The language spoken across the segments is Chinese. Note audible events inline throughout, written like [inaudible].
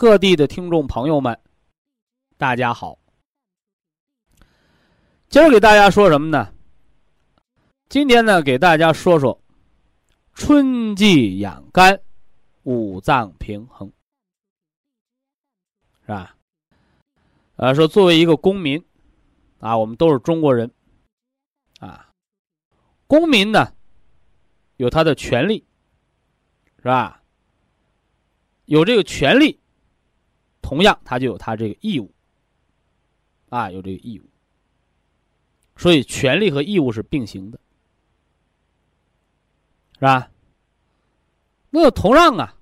各地的听众朋友们，大家好。今儿给大家说什么呢？今天呢，给大家说说春季养肝、五脏平衡，是吧？啊，说作为一个公民，啊，我们都是中国人，啊，公民呢有他的权利，是吧？有这个权利。同样，他就有他这个义务，啊，有这个义务，所以权利和义务是并行的，是吧？那同样啊，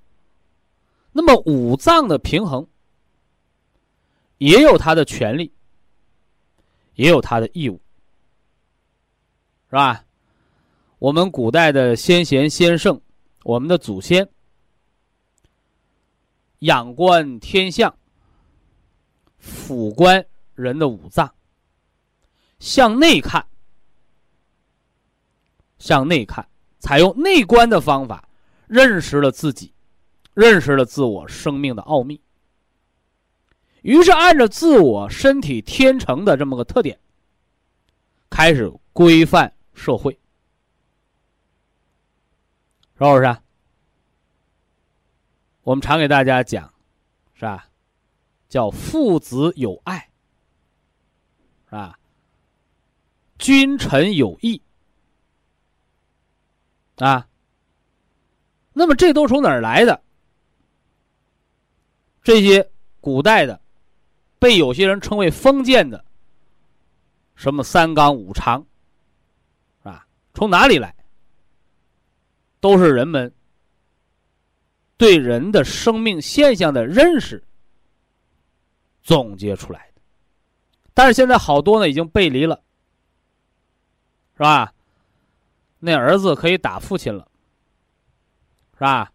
那么五脏的平衡也有他的权利，也有他的义务，是吧？我们古代的先贤先圣，我们的祖先。仰观天象，俯观人的五脏，向内看，向内看，采用内观的方法，认识了自己，认识了自我生命的奥秘。于是，按照自我身体天成的这么个特点，开始规范社会，是不是？我们常给大家讲，是吧？叫父子有爱，是吧？君臣有义，啊。那么这都从哪儿来的？这些古代的，被有些人称为封建的，什么三纲五常，啊？从哪里来？都是人们。对人的生命现象的认识总结出来的，但是现在好多呢已经背离了，是吧？那儿子可以打父亲了，是吧？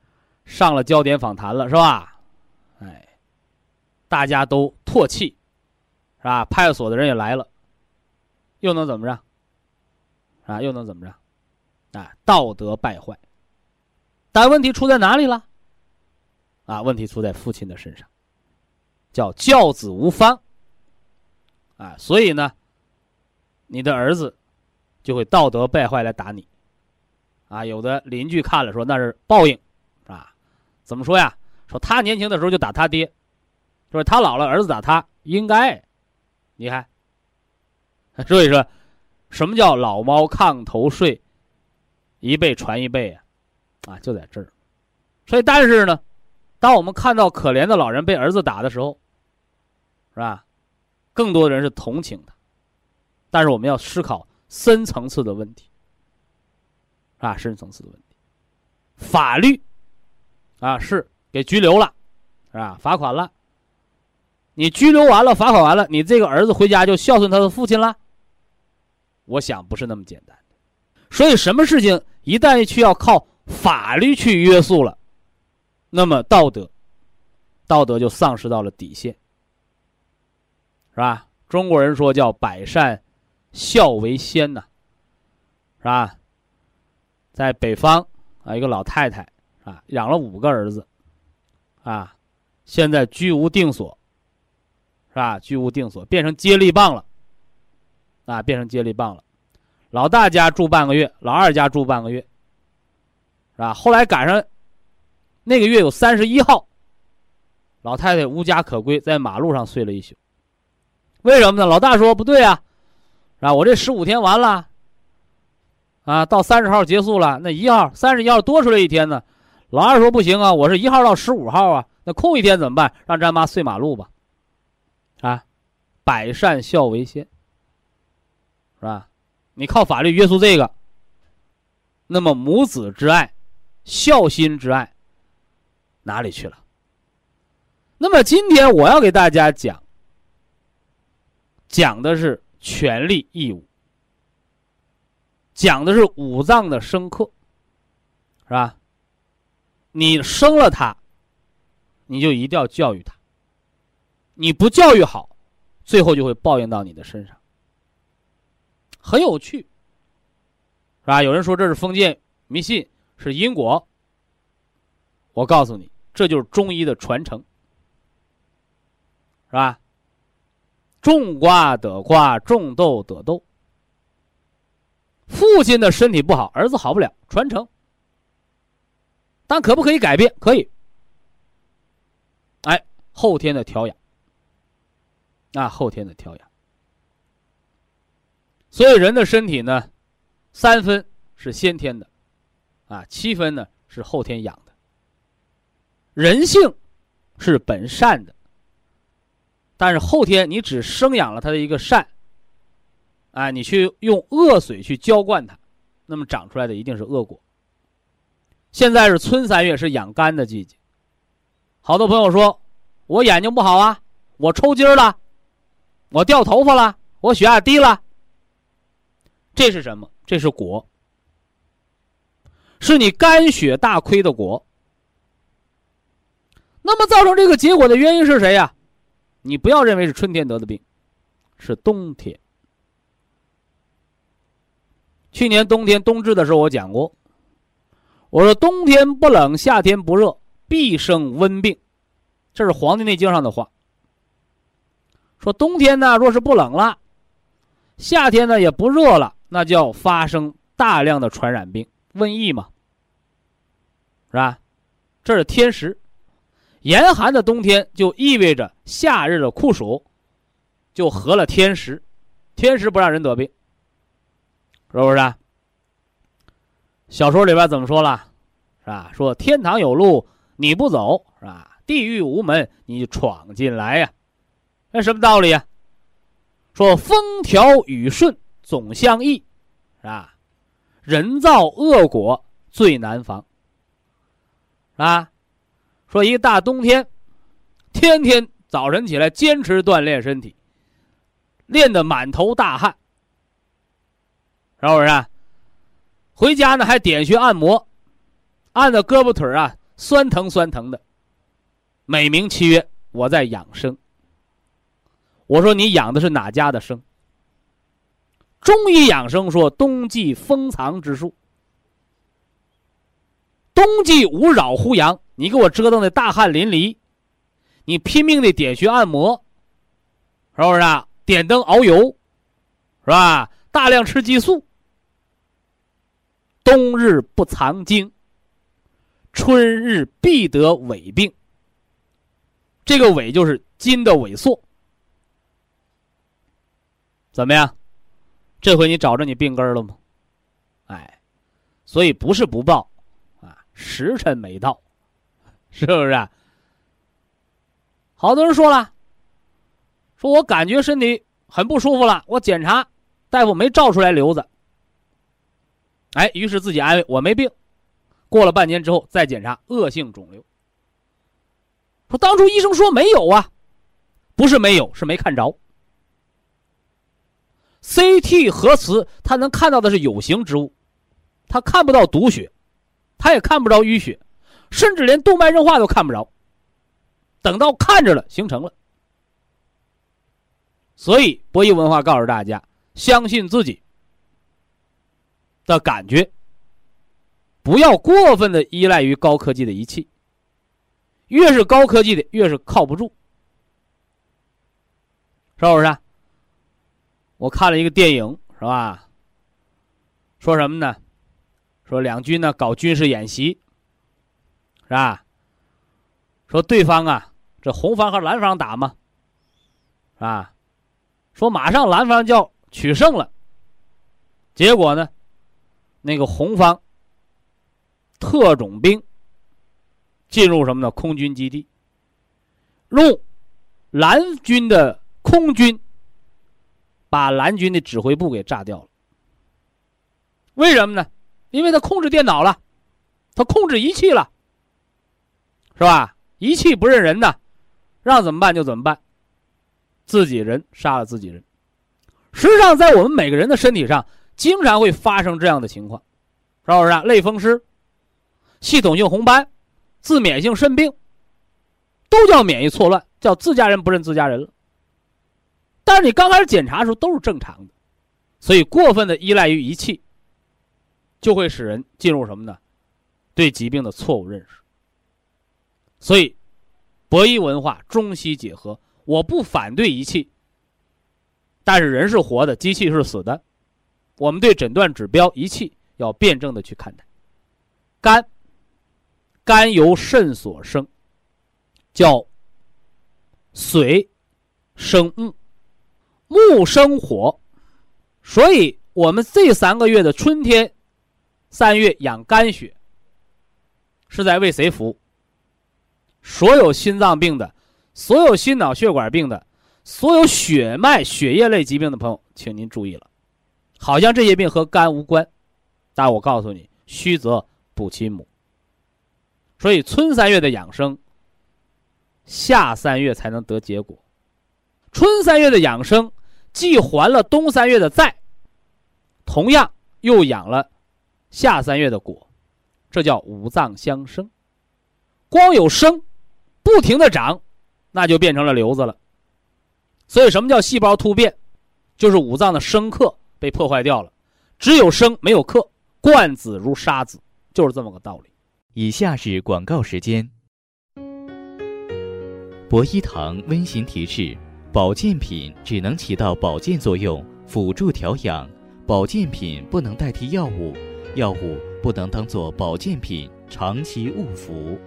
上了焦点访谈了，是吧？哎，大家都唾弃，是吧？派出所的人也来了，又能怎么着？啊，又能怎么着？啊，道德败坏，但问题出在哪里了？啊，问题出在父亲的身上，叫教子无方。啊，所以呢，你的儿子就会道德败坏来打你。啊，有的邻居看了说那是报应，啊，怎么说呀？说他年轻的时候就打他爹，说他老了儿子打他应该，你看。[laughs] 所以说，什么叫老猫炕头睡，一辈传一辈啊？啊，就在这儿。所以，但是呢。当我们看到可怜的老人被儿子打的时候，是吧？更多的人是同情他，但是我们要思考深层次的问题，啊，深层次的问题。法律，啊，是给拘留了，是吧？罚款了。你拘留完了，罚款完了，你这个儿子回家就孝顺他的父亲了？我想不是那么简单的。所以，什么事情一旦需要靠法律去约束了？那么道德，道德就丧失到了底线，是吧？中国人说叫百善孝为先呐，是吧？在北方啊，一个老太太啊，养了五个儿子，啊，现在居无定所，是吧？居无定所，变成接力棒了，啊，变成接力棒了。老大家住半个月，老二家住半个月，是吧？后来赶上。那个月有三十一号，老太太无家可归，在马路上睡了一宿。为什么呢？老大说不对啊，啊，我这十五天完了，啊，到三十号结束了，那一号、三十一号多出来一天呢。老二说不行啊，我是一号到十五号啊，那空一天怎么办？让咱妈睡马路吧，啊，百善孝为先，是吧？你靠法律约束这个，那么母子之爱、孝心之爱哪里去了？那么今天我要给大家讲，讲的是权利义务，讲的是五脏的生克，是吧？你生了他，你就一定要教育他，你不教育好，最后就会报应到你的身上。很有趣，是吧？有人说这是封建迷信，是因果。我告诉你，这就是中医的传承，是吧？种瓜得瓜，种豆得豆。父亲的身体不好，儿子好不了，传承。但可不可以改变？可以。哎，后天的调养，啊，后天的调养。所以人的身体呢，三分是先天的，啊，七分呢是后天养的。人性是本善的，但是后天你只生养了他的一个善，啊，你去用恶水去浇灌它，那么长出来的一定是恶果。现在是春三月，是养肝的季节。好多朋友说，我眼睛不好啊，我抽筋了，我掉头发了，我血压低了。这是什么？这是果，是你肝血大亏的果。那么造成这个结果的原因是谁呀？你不要认为是春天得的病，是冬天。去年冬天冬至的时候，我讲过，我说冬天不冷，夏天不热，必生温病，这是《黄帝内经》上的话。说冬天呢，若是不冷了，夏天呢也不热了。那叫发生大量的传染病、瘟疫嘛，是吧？这是天时，严寒的冬天就意味着夏日的酷暑，就合了天时，天时不让人得病，是不是？小说里边怎么说了，是吧？说天堂有路你不走，是吧？地狱无门你闯进来呀，那什么道理呀？说风调雨顺。总相宜，是吧？人造恶果最难防，是吧？说一大冬天，天天早晨起来坚持锻炼身体，练得满头大汗，是不是？回家呢还点穴按摩，按的胳膊腿啊酸疼酸疼的，美名其曰我在养生。我说你养的是哪家的生？中医养生说，冬季封藏之术。冬季无扰乎阳，你给我折腾的大汗淋漓，你拼命的点穴按摩，是不是啊？点灯熬油，是吧？大量吃激素。冬日不藏精，春日必得痿病。这个痿就是筋的萎缩，怎么样？这回你找着你病根了吗？哎，所以不是不报，啊，时辰没到，是不是？好多人说了，说我感觉身体很不舒服了，我检查，大夫没照出来瘤子。哎，于是自己安慰我没病。过了半年之后再检查，恶性肿瘤。说当初医生说没有啊，不是没有，是没看着。CT 核磁，它能看到的是有形之物，它看不到毒血，它也看不着淤血，甚至连动脉硬化都看不着。等到看着了，形成了。所以博弈文化告诉大家，相信自己的感觉，不要过分的依赖于高科技的仪器。越是高科技的，越是靠不住，是不是？我看了一个电影，是吧？说什么呢？说两军呢搞军事演习，是吧？说对方啊这红方和蓝方打嘛，啊，说马上蓝方就要取胜了，结果呢，那个红方特种兵进入什么呢？空军基地，用蓝军的空军把蓝军的指挥部给炸掉了。为什么呢？因为他控制电脑了，他控制仪器了，是吧？仪器不认人的。让怎么办就怎么办，自己人杀了自己人。实际上，在我们每个人的身体上，经常会发生这样的情况，是不是？类风湿、系统性红斑、自免性肾病，都叫免疫错乱，叫自家人不认自家人了。但是你刚开始检查的时候都是正常的，所以过分的依赖于仪器，就会使人进入什么呢？对疾病的错误认识。所以。博医文化中西结合，我不反对仪器，但是人是活的，机器是死的，我们对诊断指标仪器要辩证的去看待。肝，肝由肾所生，叫水生木，木生火，所以我们这三个月的春天，三月养肝血，是在为谁服务？所有心脏病的，所有心脑血管病的，所有血脉血液类疾病的朋友，请您注意了，好像这些病和肝无关，但我告诉你，虚则补其母。所以春三月的养生，夏三月才能得结果。春三月的养生，既还了冬三月的债，同样又养了夏三月的果，这叫五脏相生。光有生。不停的长，那就变成了瘤子了。所以，什么叫细胞突变？就是五脏的生克被破坏掉了。只有生没有克，惯子如杀子，就是这么个道理。以下是广告时间。博一堂温馨提示：保健品只能起到保健作用，辅助调养；保健品不能代替药物，药物不能当做保健品长期误服。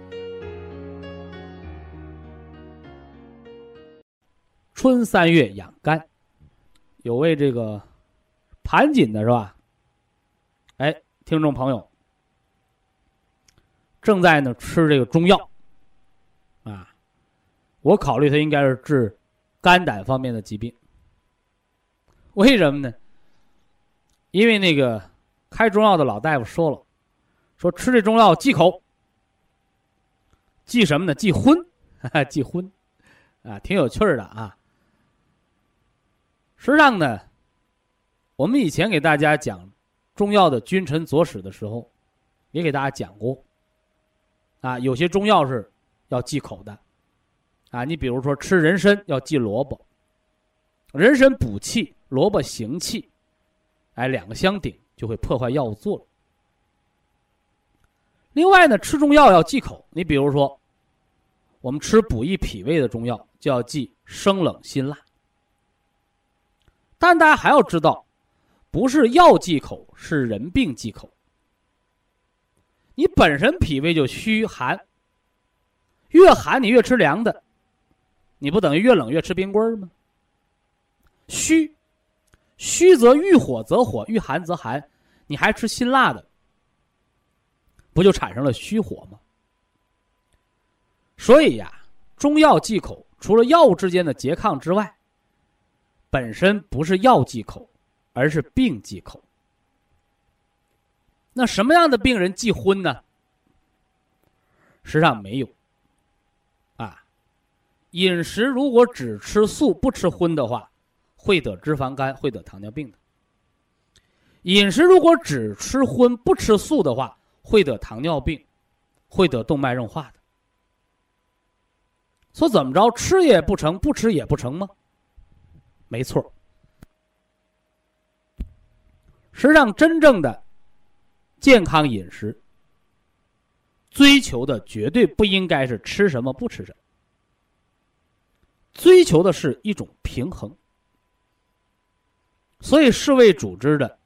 春三月养肝，有位这个盘锦的是吧？哎，听众朋友正在呢吃这个中药啊，我考虑他应该是治肝胆方面的疾病。为什么呢？因为那个开中药的老大夫说了，说吃这中药忌口，忌什么呢？忌荤，[laughs] 忌荤啊，挺有趣的啊。实际上呢，我们以前给大家讲中药的君臣佐使的时候，也给大家讲过。啊，有些中药是要忌口的，啊，你比如说吃人参要忌萝卜，人参补气，萝卜行气，哎，两个相顶就会破坏药物作用。另外呢，吃中药要忌口，你比如说，我们吃补益脾胃的中药就要忌生冷辛辣。但大家还要知道，不是药忌口，是人病忌口。你本身脾胃就虚寒，越寒你越吃凉的，你不等于越冷越吃冰棍儿吗？虚，虚则遇火则火，遇寒则寒，你还吃辛辣的，不就产生了虚火吗？所以呀，中药忌口，除了药物之间的拮抗之外，本身不是药忌口，而是病忌口。那什么样的病人忌荤呢？实际上没有。啊，饮食如果只吃素不吃荤的话，会得脂肪肝，会得糖尿病的。饮食如果只吃荤不吃素的话，会得糖尿病，会得动脉硬化的。说怎么着，吃也不成，不吃也不成吗？没错，实际上真正的健康饮食，追求的绝对不应该是吃什么不吃什么，追求的是一种平衡。所以世卫组织的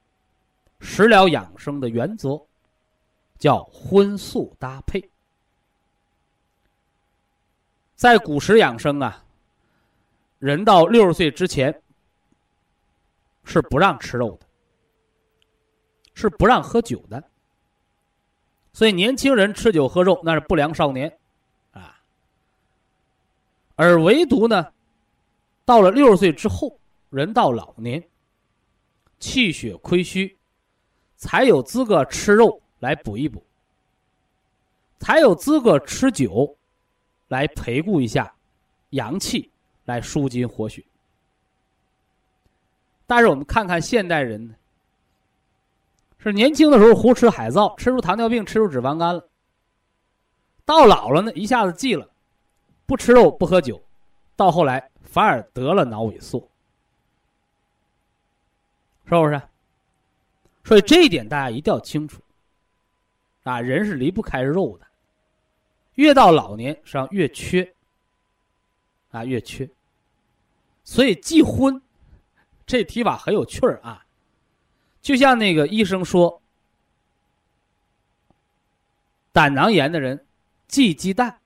食疗养生的原则叫荤素搭配。在古时养生啊，人到六十岁之前是不让吃肉的，是不让喝酒的。所以年轻人吃酒喝肉那是不良少年，啊。而唯独呢，到了六十岁之后，人到老年，气血亏虚，才有资格吃肉来补一补，才有资格吃酒。来培固一下阳气，来舒筋活血。但是我们看看现代人呢，是年轻的时候胡吃海造，吃出糖尿病，吃出脂肪肝了。到老了呢，一下子忌了，不吃肉，不喝酒，到后来反而得了脑萎缩，是不是？所以这一点大家一定要清楚。啊，人是离不开肉的。越到老年，实际上越缺，啊，越缺。所以忌荤，这提法很有趣儿啊。就像那个医生说，胆囊炎的人忌鸡蛋，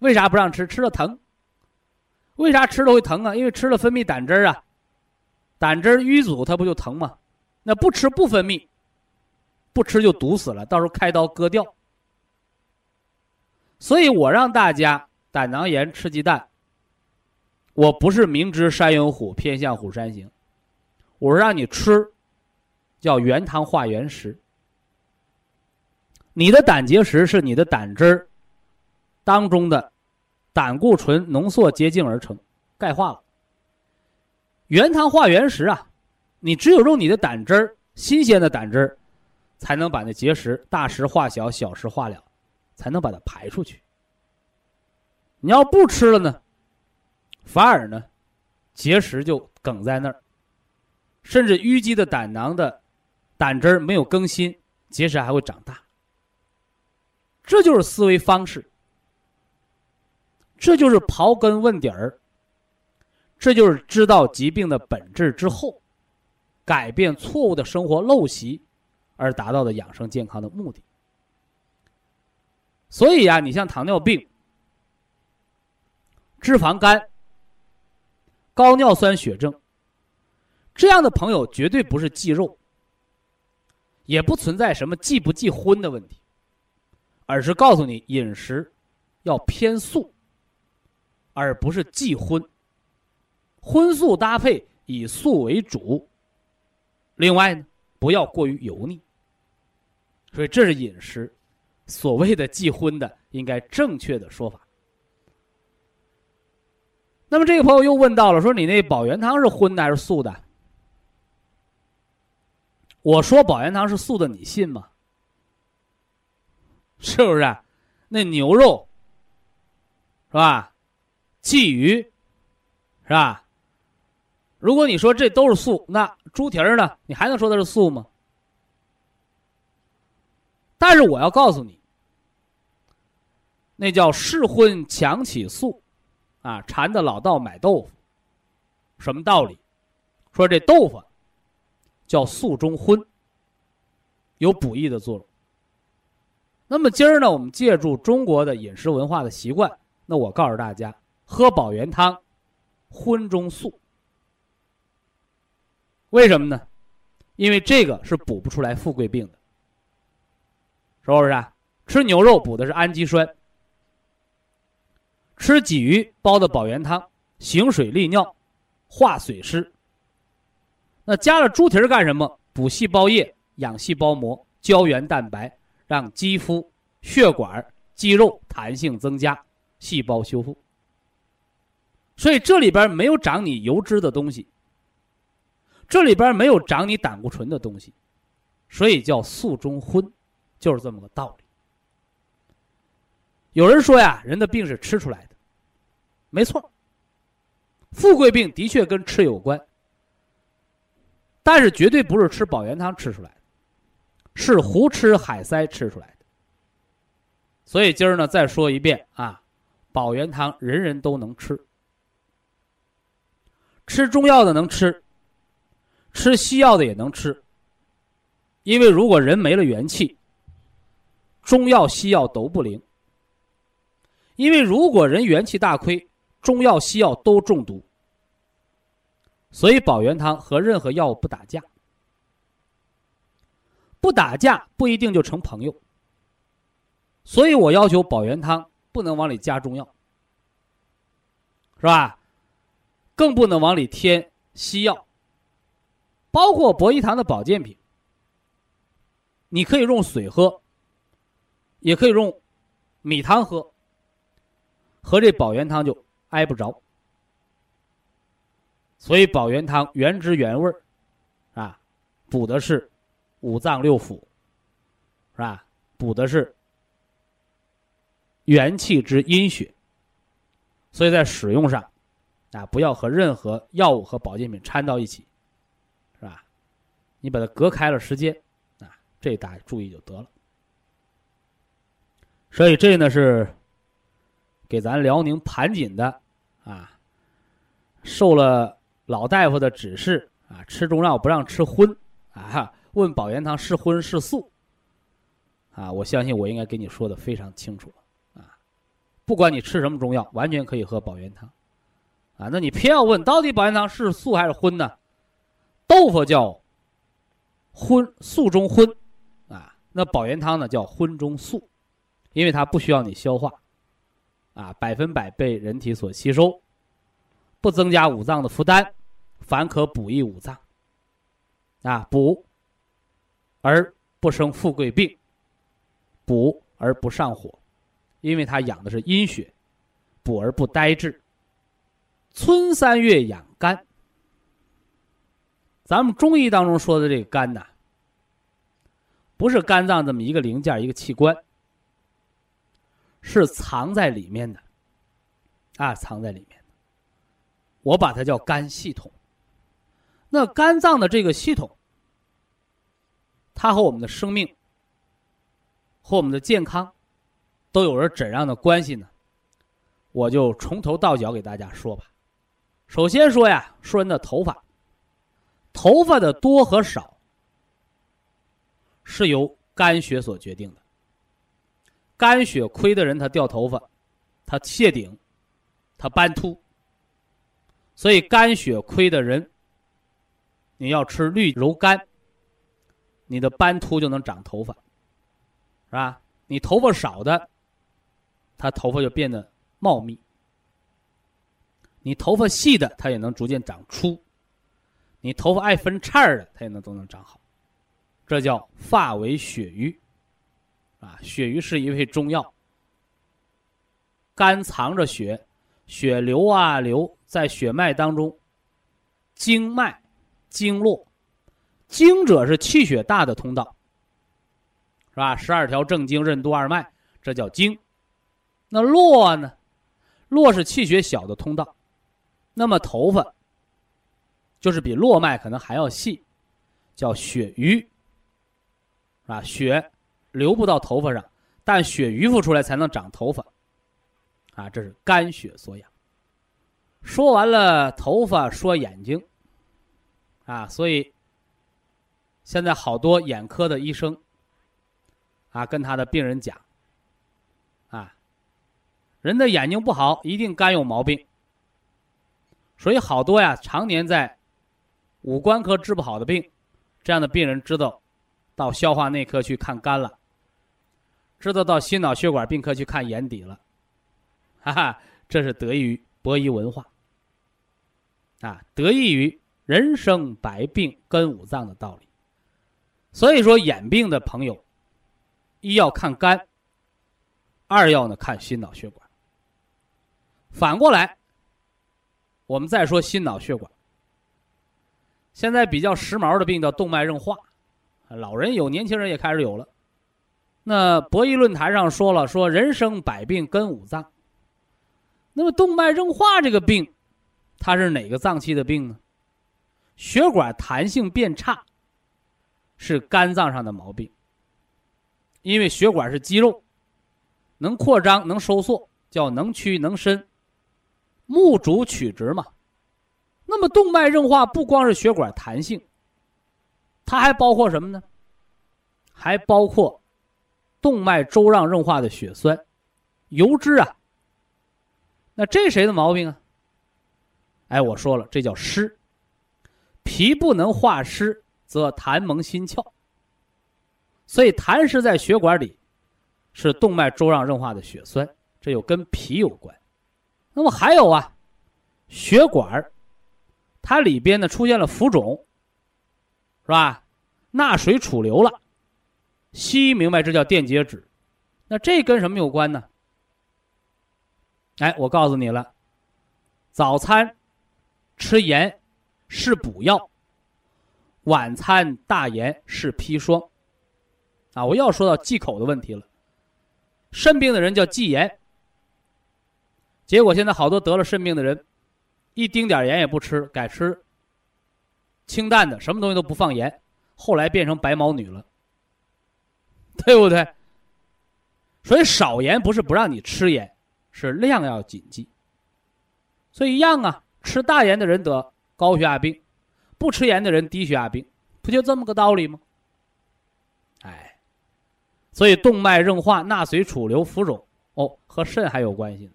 为啥不让吃？吃了疼。为啥吃了会疼啊？因为吃了分泌胆汁儿啊，胆汁淤阻，它不就疼吗？那不吃不分泌，不吃就堵死了，到时候开刀割掉。所以我让大家胆囊炎吃鸡蛋，我不是明知山有虎，偏向虎山行，我是让你吃，叫原汤化原食。你的胆结石是你的胆汁儿当中的胆固醇浓缩结晶而成，钙化了。原汤化原食啊，你只有用你的胆汁儿，新鲜的胆汁儿，才能把那结石大石化小，小石化了。才能把它排出去。你要不吃了呢，反而呢，结石就梗在那儿，甚至淤积的胆囊的胆汁儿没有更新，结石还会长大。这就是思维方式，这就是刨根问底儿，这就是知道疾病的本质之后，改变错误的生活陋习，而达到的养生健康的目的。所以呀，你像糖尿病、脂肪肝、高尿酸血症这样的朋友，绝对不是忌肉，也不存在什么忌不忌荤的问题，而是告诉你饮食要偏素，而不是忌荤，荤素搭配以素为主。另外呢，不要过于油腻。所以这是饮食。所谓的忌荤的，应该正确的说法。那么这个朋友又问到了，说你那保元汤是荤的还是素的？我说保元汤是素的，你信吗？是不是？那牛肉是吧？鲫鱼是吧？如果你说这都是素，那猪蹄儿呢？你还能说它是素吗？但是我要告诉你。那叫试荤强起素，啊，馋的老道买豆腐，什么道理？说这豆腐叫素中荤，有补益的作用。那么今儿呢，我们借助中国的饮食文化的习惯，那我告诉大家，喝保元汤，荤中素。为什么呢？因为这个是补不出来富贵病的，是不是？啊？吃牛肉补的是氨基酸。吃鲫鱼煲的保元汤，行水利尿，化水湿。那加了猪蹄儿干什么？补细胞液，养细胞膜，胶原蛋白，让肌肤、血管、肌肉弹性增加，细胞修复。所以这里边没有长你油脂的东西，这里边没有长你胆固醇的东西，所以叫素中荤，就是这么个道理。有人说呀，人的病是吃出来的，没错。富贵病的确跟吃有关，但是绝对不是吃保元汤吃出来的，是胡吃海塞吃出来的。所以今儿呢，再说一遍啊，保元汤人人都能吃，吃中药的能吃，吃西药的也能吃。因为如果人没了元气，中药西药都不灵。因为如果人元气大亏，中药西药都中毒，所以保元汤和任何药物不打架。不打架不一定就成朋友，所以我要求保元汤不能往里加中药，是吧？更不能往里添西药，包括博医堂的保健品，你可以用水喝，也可以用米汤喝，和这保元汤就挨不着。所以保元汤原汁原味儿，啊，补的是五脏六腑，是吧？补的是元气之阴血，所以在使用上。啊，不要和任何药物和保健品掺到一起，是吧？你把它隔开了时间，啊，这大家注意就得了。所以这呢是给咱辽宁盘锦的啊，受了老大夫的指示啊，吃中药不让吃荤啊，问保元汤是荤是素啊？我相信我应该给你说的非常清楚啊，不管你吃什么中药，完全可以喝保元汤。啊，那你偏要问到底保元汤是素还是荤呢？豆腐叫荤，素中荤，啊，那保元汤呢叫荤中素，因为它不需要你消化，啊，百分百被人体所吸收，不增加五脏的负担，反可补益五脏，啊，补而不生富贵病，补而不上火，因为它养的是阴血，补而不呆滞。春三月养肝，咱们中医当中说的这个肝呐，不是肝脏这么一个零件一个器官，是藏在里面的，啊，藏在里面的。我把它叫肝系统。那肝脏的这个系统，它和我们的生命，和我们的健康，都有着怎样的关系呢？我就从头到脚给大家说吧。首先说呀，说人的头发，头发的多和少是由肝血所决定的。肝血亏的人，他掉头发，他谢顶，他斑秃。所以肝血亏的人，你要吃绿柔肝，你的斑秃就能长头发，是吧？你头发少的，他头发就变得茂密。你头发细的，它也能逐渐长粗；你头发爱分叉的，它也能都能长好。这叫发为血瘀，啊，血瘀是一味中药。肝藏着血，血流啊流在血脉当中，经脉、经络，经者是气血大的通道，是吧？十二条正经、任督二脉，这叫经。那络呢？络是气血小的通道。那么头发，就是比络脉可能还要细，叫血瘀，啊，血流不到头发上，但血瘀复出来才能长头发，啊，这是肝血所养。说完了头发，说眼睛，啊，所以现在好多眼科的医生，啊，跟他的病人讲，啊，人的眼睛不好，一定肝有毛病。所以好多呀，常年在五官科治不好的病，这样的病人知道到消化内科去看肝了，知道到心脑血管病科去看眼底了，哈哈，这是得益于博医文化啊，得益于人生百病根五脏的道理。所以说，眼病的朋友，一要看肝，二要呢看心脑血管。反过来。我们再说心脑血管，现在比较时髦的病叫动脉硬化，老人有，年轻人也开始有了。那博弈论坛上说了，说人生百病根五脏。那么动脉硬化这个病，它是哪个脏器的病呢？血管弹性变差，是肝脏上的毛病。因为血管是肌肉，能扩张能收缩，叫能屈能伸。目主曲直嘛，那么动脉硬化不光是血管弹性，它还包括什么呢？还包括动脉粥样硬化的血栓、油脂啊，那这谁的毛病啊？哎，我说了，这叫湿。脾不能化湿，则痰蒙心窍。所以痰湿在血管里，是动脉粥样硬化的血栓，这又跟脾有关。那么还有啊，血管它里边呢出现了浮肿，是吧？钠水储留了，西医明白这叫电解质。那这跟什么有关呢？哎，我告诉你了，早餐吃盐是补药，晚餐大盐是砒霜。啊，我又要说到忌口的问题了。肾病的人叫忌盐，结果现在好多得了肾病的人，一丁点盐也不吃，改吃清淡的，什么东西都不放盐，后来变成白毛女了，[laughs] 对不对？所以少盐不是不让你吃盐。是量要谨记，所以一样啊。吃大盐的人得高血压病，不吃盐的人低血压病，不就这么个道理吗？哎，所以动脉硬化、钠水储留、浮肿，哦，和肾还有关系呢，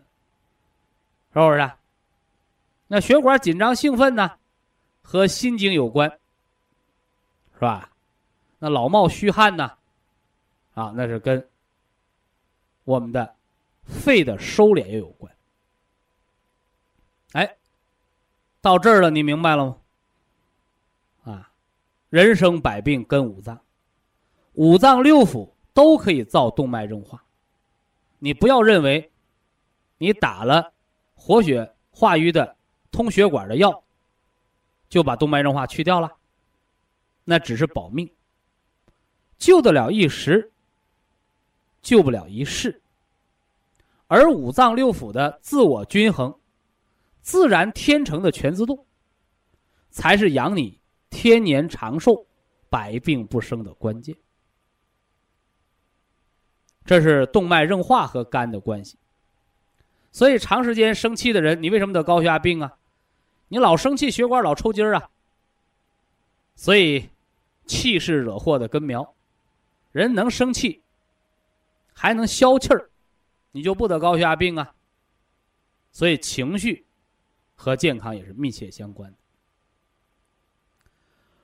是不是？那血管紧张兴奋呢，和心经有关，是吧？那老冒虚汗呢，啊，那是跟我们的。肺的收敛也有关。哎，到这儿了，你明白了吗？啊，人生百病跟五脏，五脏六腑都可以造动脉硬化。你不要认为，你打了活血化瘀的通血管的药，就把动脉硬化去掉了，那只是保命，救得了一时，救不了一世。而五脏六腑的自我均衡、自然天成的全自动，才是养你天年长寿、百病不生的关键。这是动脉硬化和肝的关系。所以，长时间生气的人，你为什么得高血压病啊？你老生气，血管老抽筋儿啊。所以，气是惹祸的根苗。人能生气，还能消气儿。你就不得高血压病啊。所以情绪和健康也是密切相关的。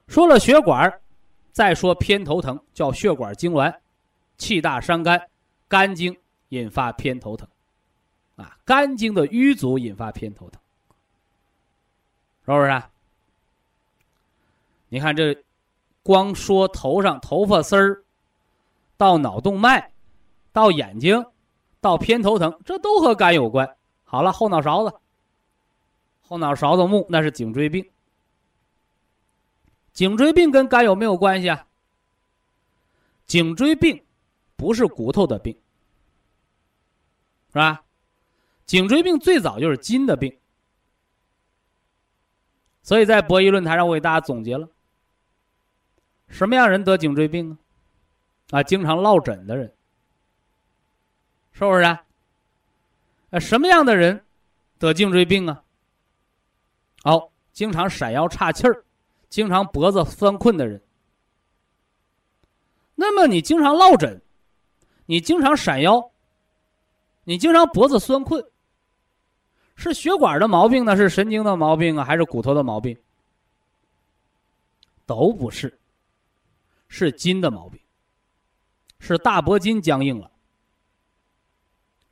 说了血管，再说偏头疼，叫血管痉挛，气大伤肝，肝经引发偏头疼，啊，肝经的瘀阻引发偏头疼，是不是？你看这，光说头上头发丝儿，到脑动脉，到眼睛。到偏头疼，这都和肝有关。好了，后脑勺子，后脑勺子木那是颈椎病。颈椎病跟肝有没有关系啊？颈椎病不是骨头的病，是吧？颈椎病最早就是筋的病。所以在博弈论坛上，我给大家总结了：什么样人得颈椎病啊？啊，经常落枕的人。是不是啊？呃，什么样的人得颈椎病啊？哦，经常闪腰岔气儿，经常脖子酸困的人。那么你经常落枕，你经常闪腰，你经常脖子酸困，是血管的毛病呢？是神经的毛病啊？还是骨头的毛病？都不是，是筋的毛病，是大脖筋僵硬了。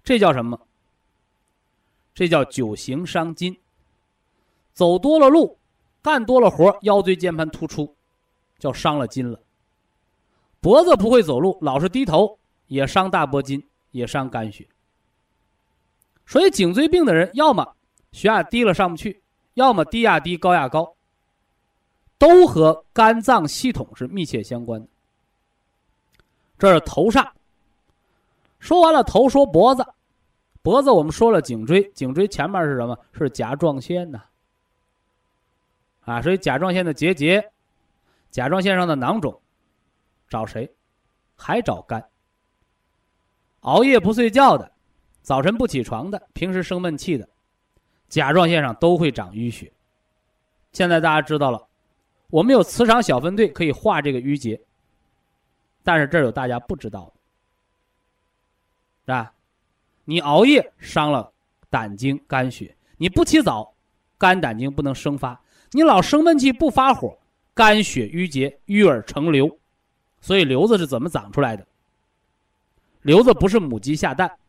这叫什么？这叫久行伤筋。走多了路，干多了活，腰椎间盘突出，叫伤了筋了。脖子不会走路，老是低头，也伤大脖筋，也伤肝血。所以颈椎病的人，要么血压低了上不去，要么低压低高压高，都和肝脏系统是密切相关的。这是头上。说完了头，说脖子。脖子我们说了，颈椎，颈椎前面是什么？是甲状腺呐。啊，所以甲状腺的结节，甲状腺上的囊肿，找谁？还找肝。熬夜不睡觉的，早晨不起床的，平时生闷气的，甲状腺上都会长淤血。现在大家知道了，我们有磁场小分队可以化这个淤结。但是这儿有大家不知道的，是吧？你熬夜伤了胆经、肝血。你不起早，肝胆经不能生发；你老生闷气不发火，肝血郁结，郁而成瘤。所以瘤子是怎么长出来的？瘤子不是母鸡下蛋，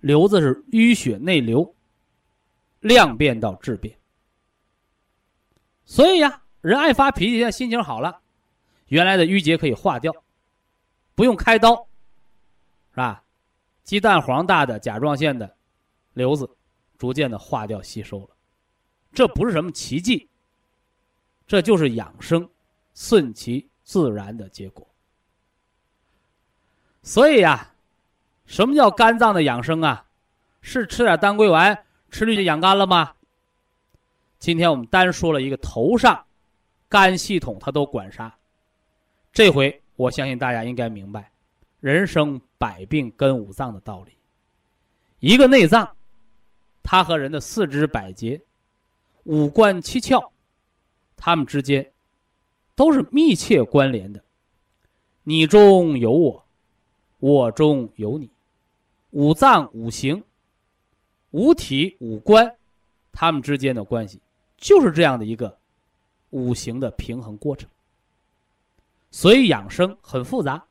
瘤子是淤血内流，量变到质变。所以呀，人爱发脾气，现在心情好了，原来的淤结可以化掉，不用开刀，是吧？鸡蛋黄大的甲状腺的瘤子，逐渐的化掉吸收了，这不是什么奇迹，这就是养生，顺其自然的结果。所以呀，什么叫肝脏的养生啊？是吃点当归丸，吃绿就养肝了吗？今天我们单说了一个头上，肝系统它都管啥？这回我相信大家应该明白，人生百病根五脏的道理。一个内脏，它和人的四肢百节、五官七窍，它们之间都是密切关联的。你中有我，我中有你，五脏五行、五体五官，它们之间的关系。就是这样的一个五行的平衡过程，所以养生很复杂，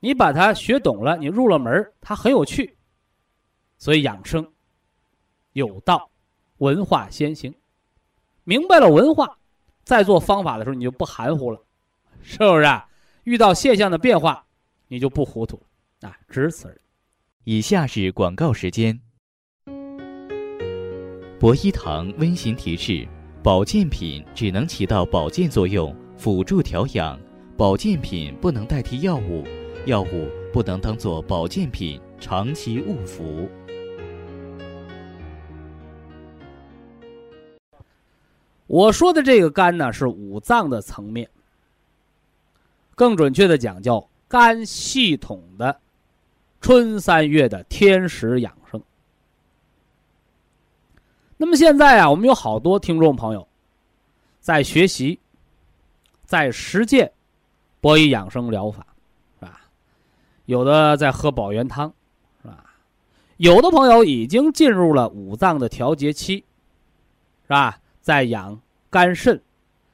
你把它学懂了，你入了门它很有趣。所以养生有道，文化先行，明白了文化，再做方法的时候你就不含糊了，是不是啊？遇到现象的变化，你就不糊涂了啊，只此而已。以下是广告时间。博一堂温馨提示：保健品只能起到保健作用，辅助调养；保健品不能代替药物，药物不能当做保健品长期误服。我说的这个肝呢，是五脏的层面，更准确的讲叫肝系统的春三月的天时养生。那么现在啊，我们有好多听众朋友在学习，在实践博医养生疗法，有的在喝保元汤，是吧？有的朋友已经进入了五脏的调节期，是吧？在养肝肾，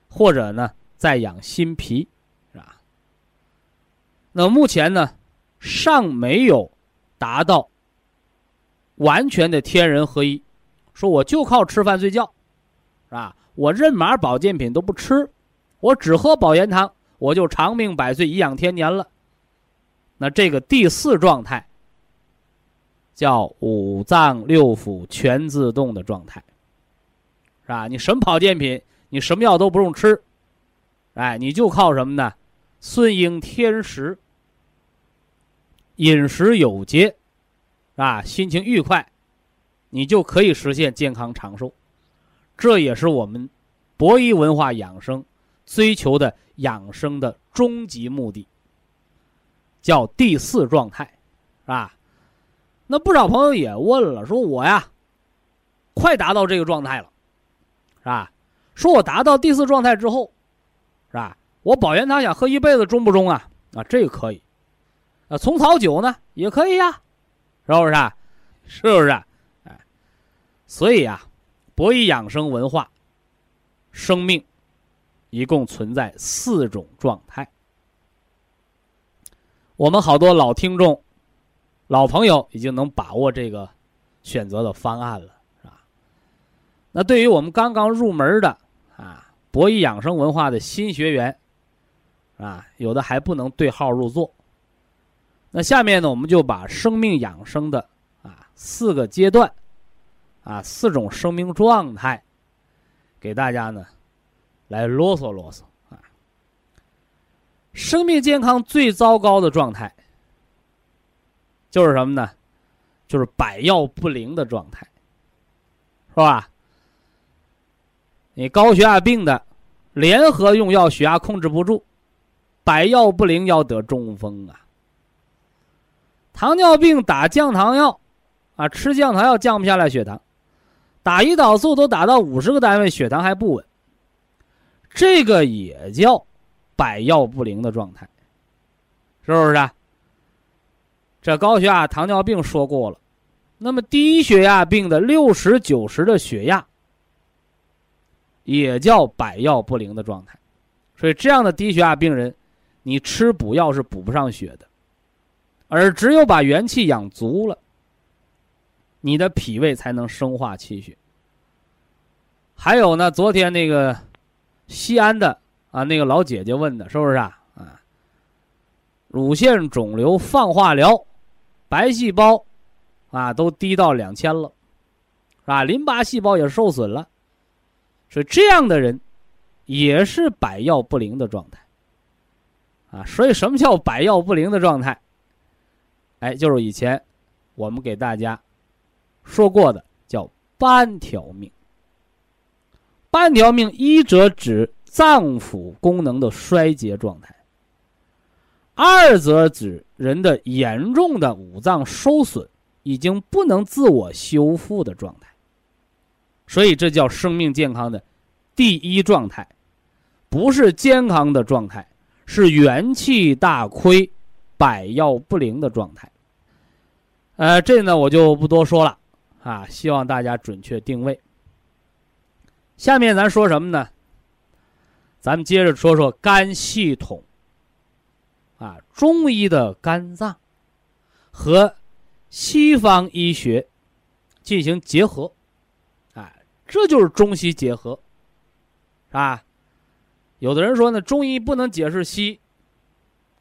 或者呢，在养心脾，是吧？那目前呢，尚没有达到完全的天人合一。说我就靠吃饭睡觉，是吧？我任码保健品都不吃，我只喝保元汤，我就长命百岁、颐养天年了。那这个第四状态叫五脏六腑全自动的状态，是吧？你什么保健品，你什么药都不用吃，哎，你就靠什么呢？顺应天时，饮食有节，啊，心情愉快。你就可以实现健康长寿，这也是我们博医文化养生追求的养生的终极目的，叫第四状态，是吧？那不少朋友也问了，说我呀，快达到这个状态了，是吧？说我达到第四状态之后，是吧？我保元汤想喝一辈子，中不中啊？啊，这个可以，啊，虫草酒呢也可以呀，是不是？啊？是不是？哎所以啊，博医养生文化，生命一共存在四种状态。我们好多老听众、老朋友已经能把握这个选择的方案了，是吧？那对于我们刚刚入门的啊，博医养生文化的新学员啊，有的还不能对号入座。那下面呢，我们就把生命养生的啊四个阶段。啊，四种生命状态，给大家呢，来啰嗦啰嗦。生命健康最糟糕的状态，就是什么呢？就是百药不灵的状态，是吧？你高血压病的，联合用药，血压控制不住，百药不灵，要得中风啊。糖尿病打降糖药，啊，吃降糖药降不下来血糖。打胰岛素都打到五十个单位，血糖还不稳，这个也叫百药不灵的状态，是不是？这高血压、糖尿病说过了，那么低血压病的六十九十的血压，也叫百药不灵的状态。所以这样的低血压病人，你吃补药是补不上血的，而只有把元气养足了，你的脾胃才能生化气血。还有呢，昨天那个西安的啊，那个老姐姐问的，是不是啊？啊，乳腺肿瘤放化疗，白细胞啊都低到两千了，是吧？淋巴细胞也受损了，所以这样的人也是百药不灵的状态啊。所以什么叫百药不灵的状态？哎，就是以前我们给大家说过的，叫半条命。半条命，一者指脏腑功能的衰竭状态，二则指人的严重的五脏受损，已经不能自我修复的状态。所以这叫生命健康的第一状态，不是健康的状态，是元气大亏、百药不灵的状态。呃，这呢我就不多说了啊，希望大家准确定位。下面咱说什么呢？咱们接着说说肝系统，啊，中医的肝脏和西方医学进行结合，哎，这就是中西结合，是吧？有的人说呢，中医不能解释西，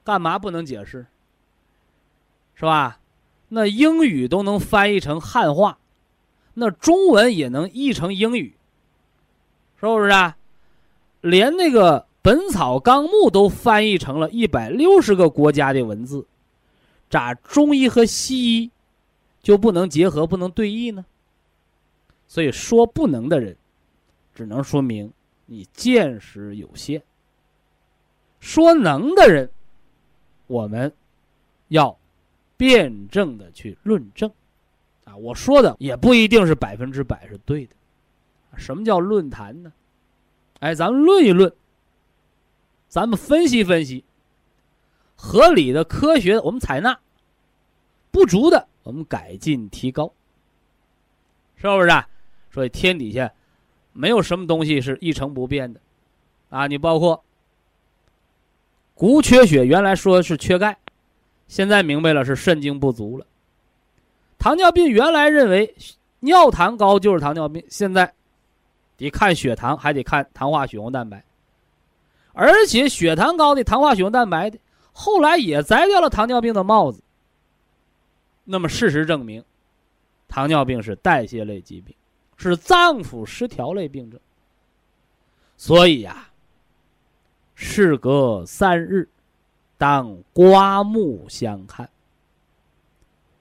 干嘛不能解释？是吧？那英语都能翻译成汉话，那中文也能译成英语。是不是啊？连那个《本草纲目》都翻译成了一百六十个国家的文字，咋中医和西医就不能结合、不能对译呢？所以说不能的人，只能说明你见识有限；说能的人，我们要辩证的去论证。啊，我说的也不一定是百分之百是对的。什么叫论坛呢？哎，咱们论一论，咱们分析分析，合理的、科学的我们采纳，不足的我们改进提高，是不是？啊？所以天底下没有什么东西是一成不变的，啊，你包括骨缺血，原来说是缺钙，现在明白了是肾精不足了；糖尿病原来认为尿糖高就是糖尿病，现在。得看血糖，还得看糖化血红蛋白，而且血糖高的、糖化血红蛋白的，后来也摘掉了糖尿病的帽子。那么事实证明，糖尿病是代谢类疾病，是脏腑失调类病症。所以呀，事隔三日，当刮目相看。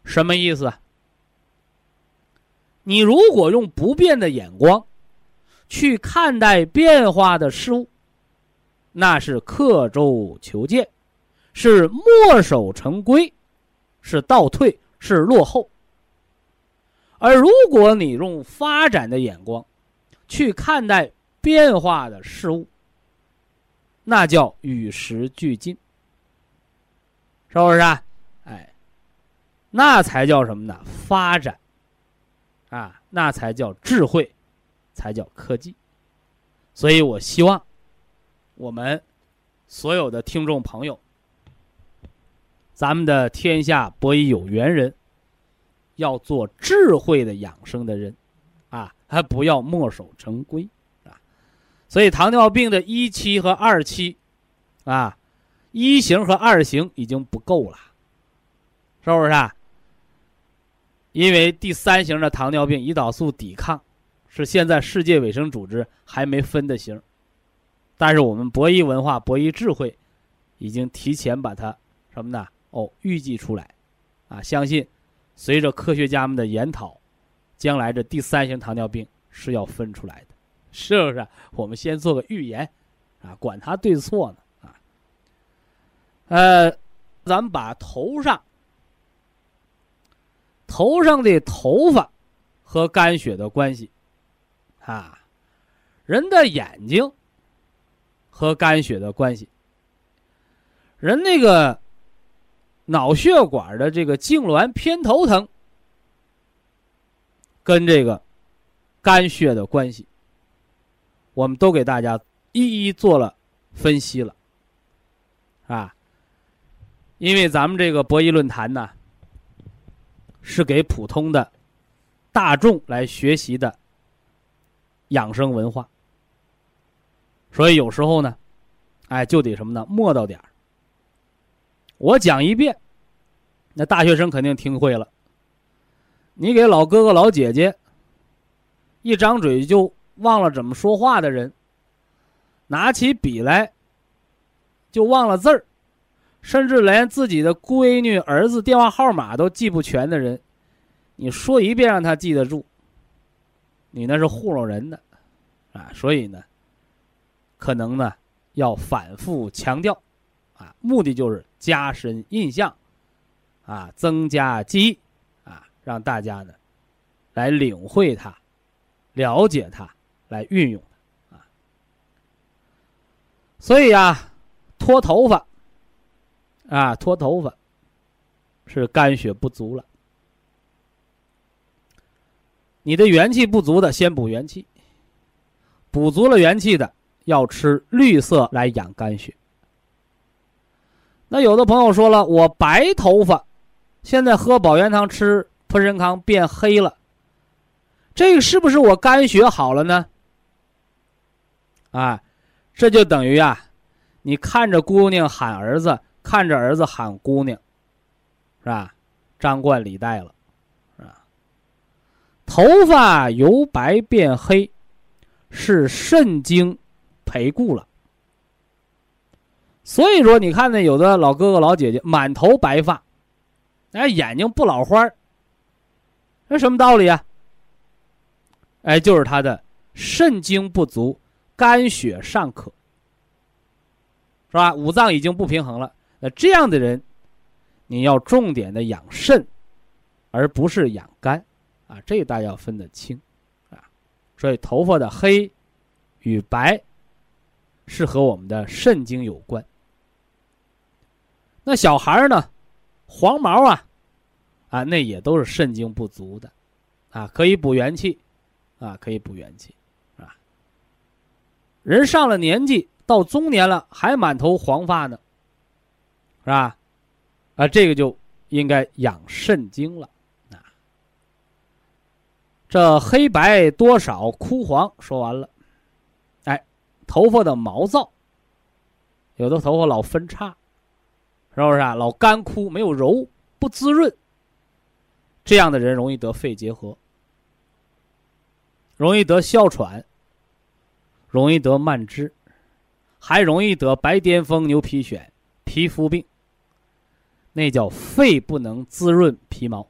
什么意思？你如果用不变的眼光。去看待变化的事物，那是刻舟求剑，是墨守成规，是倒退，是落后。而如果你用发展的眼光去看待变化的事物，那叫与时俱进，是不是啊？哎，那才叫什么呢？发展啊，那才叫智慧。才叫科技，所以我希望我们所有的听众朋友，咱们的天下博弈有缘人，要做智慧的养生的人，啊，还不要墨守成规啊。所以糖尿病的一期和二期，啊，一型和二型已经不够了，是不是？啊？因为第三型的糖尿病胰岛素抵抗。是现在世界卫生组织还没分的型，但是我们博弈文化、博弈智慧，已经提前把它什么呢？哦，预计出来，啊，相信随着科学家们的研讨，将来这第三型糖尿病是要分出来的，是不是？我们先做个预言，啊，管它对错呢，啊，呃，咱们把头上头上的头发和肝血的关系。啊，人的眼睛和肝血的关系，人那个脑血管的这个痉挛、偏头疼，跟这个肝血的关系，我们都给大家一一做了分析了，啊，因为咱们这个博弈论坛呢，是给普通的大众来学习的养生文化，所以有时候呢，哎，就得什么呢？磨到点儿。我讲一遍，那大学生肯定听会了。你给老哥哥老姐姐一张嘴就忘了怎么说话的人，拿起笔来就忘了字儿，甚至连自己的闺女、儿子电话号码都记不全的人，你说一遍让他记得住，你那是糊弄人的啊！所以呢，可能呢要反复强调啊，目的就是加深印象啊，增加记忆。啊让大家呢，来领会它，了解它，来运用它啊。所以呀，脱头发啊，脱头发是肝血不足了。你的元气不足的，先补元气；补足了元气的，要吃绿色来养肝血。那有的朋友说了，我白头发，现在喝保元汤吃。富仁康变黑了，这个是不是我肝血好了呢？啊，这就等于啊，你看着姑娘喊儿子，看着儿子喊姑娘，是吧？张冠李戴了，头发由白变黑，是肾精培固了。所以说，你看那有的老哥哥老姐姐满头白发，哎，眼睛不老花那什么道理啊？哎，就是他的肾精不足，肝血尚可，是吧？五脏已经不平衡了。那这样的人，你要重点的养肾，而不是养肝啊。这大家要分得清啊。所以头发的黑与白是和我们的肾精有关。那小孩儿呢，黄毛啊。啊，那也都是肾精不足的，啊，可以补元气，啊，可以补元气，啊。人上了年纪，到中年了，还满头黄发呢，是吧？啊，这个就应该养肾精了，这黑白多少枯黄说完了，哎，头发的毛躁，有的头发老分叉，是不是啊？老干枯，没有柔，不滋润。这样的人容易得肺结核，容易得哮喘，容易得慢支，还容易得白癜风、牛皮癣、皮肤病。那叫肺不能滋润皮毛。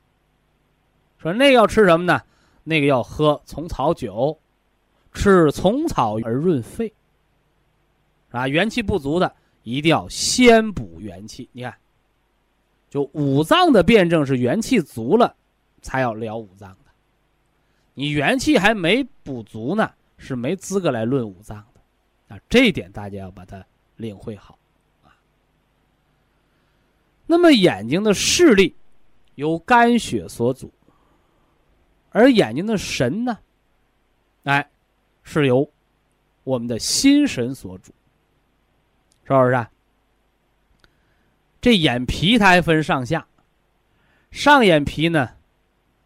说那要吃什么呢？那个要喝虫草酒，吃虫草而润肺。啊，元气不足的一定要先补元气。你看，就五脏的辩证是元气足了。才要疗五脏的，你元气还没补足呢，是没资格来论五脏的，啊，这一点大家要把它领会好，啊。那么眼睛的视力由肝血所主，而眼睛的神呢，哎，是由我们的心神所主，是不是？啊？这眼皮它还分上下，上眼皮呢？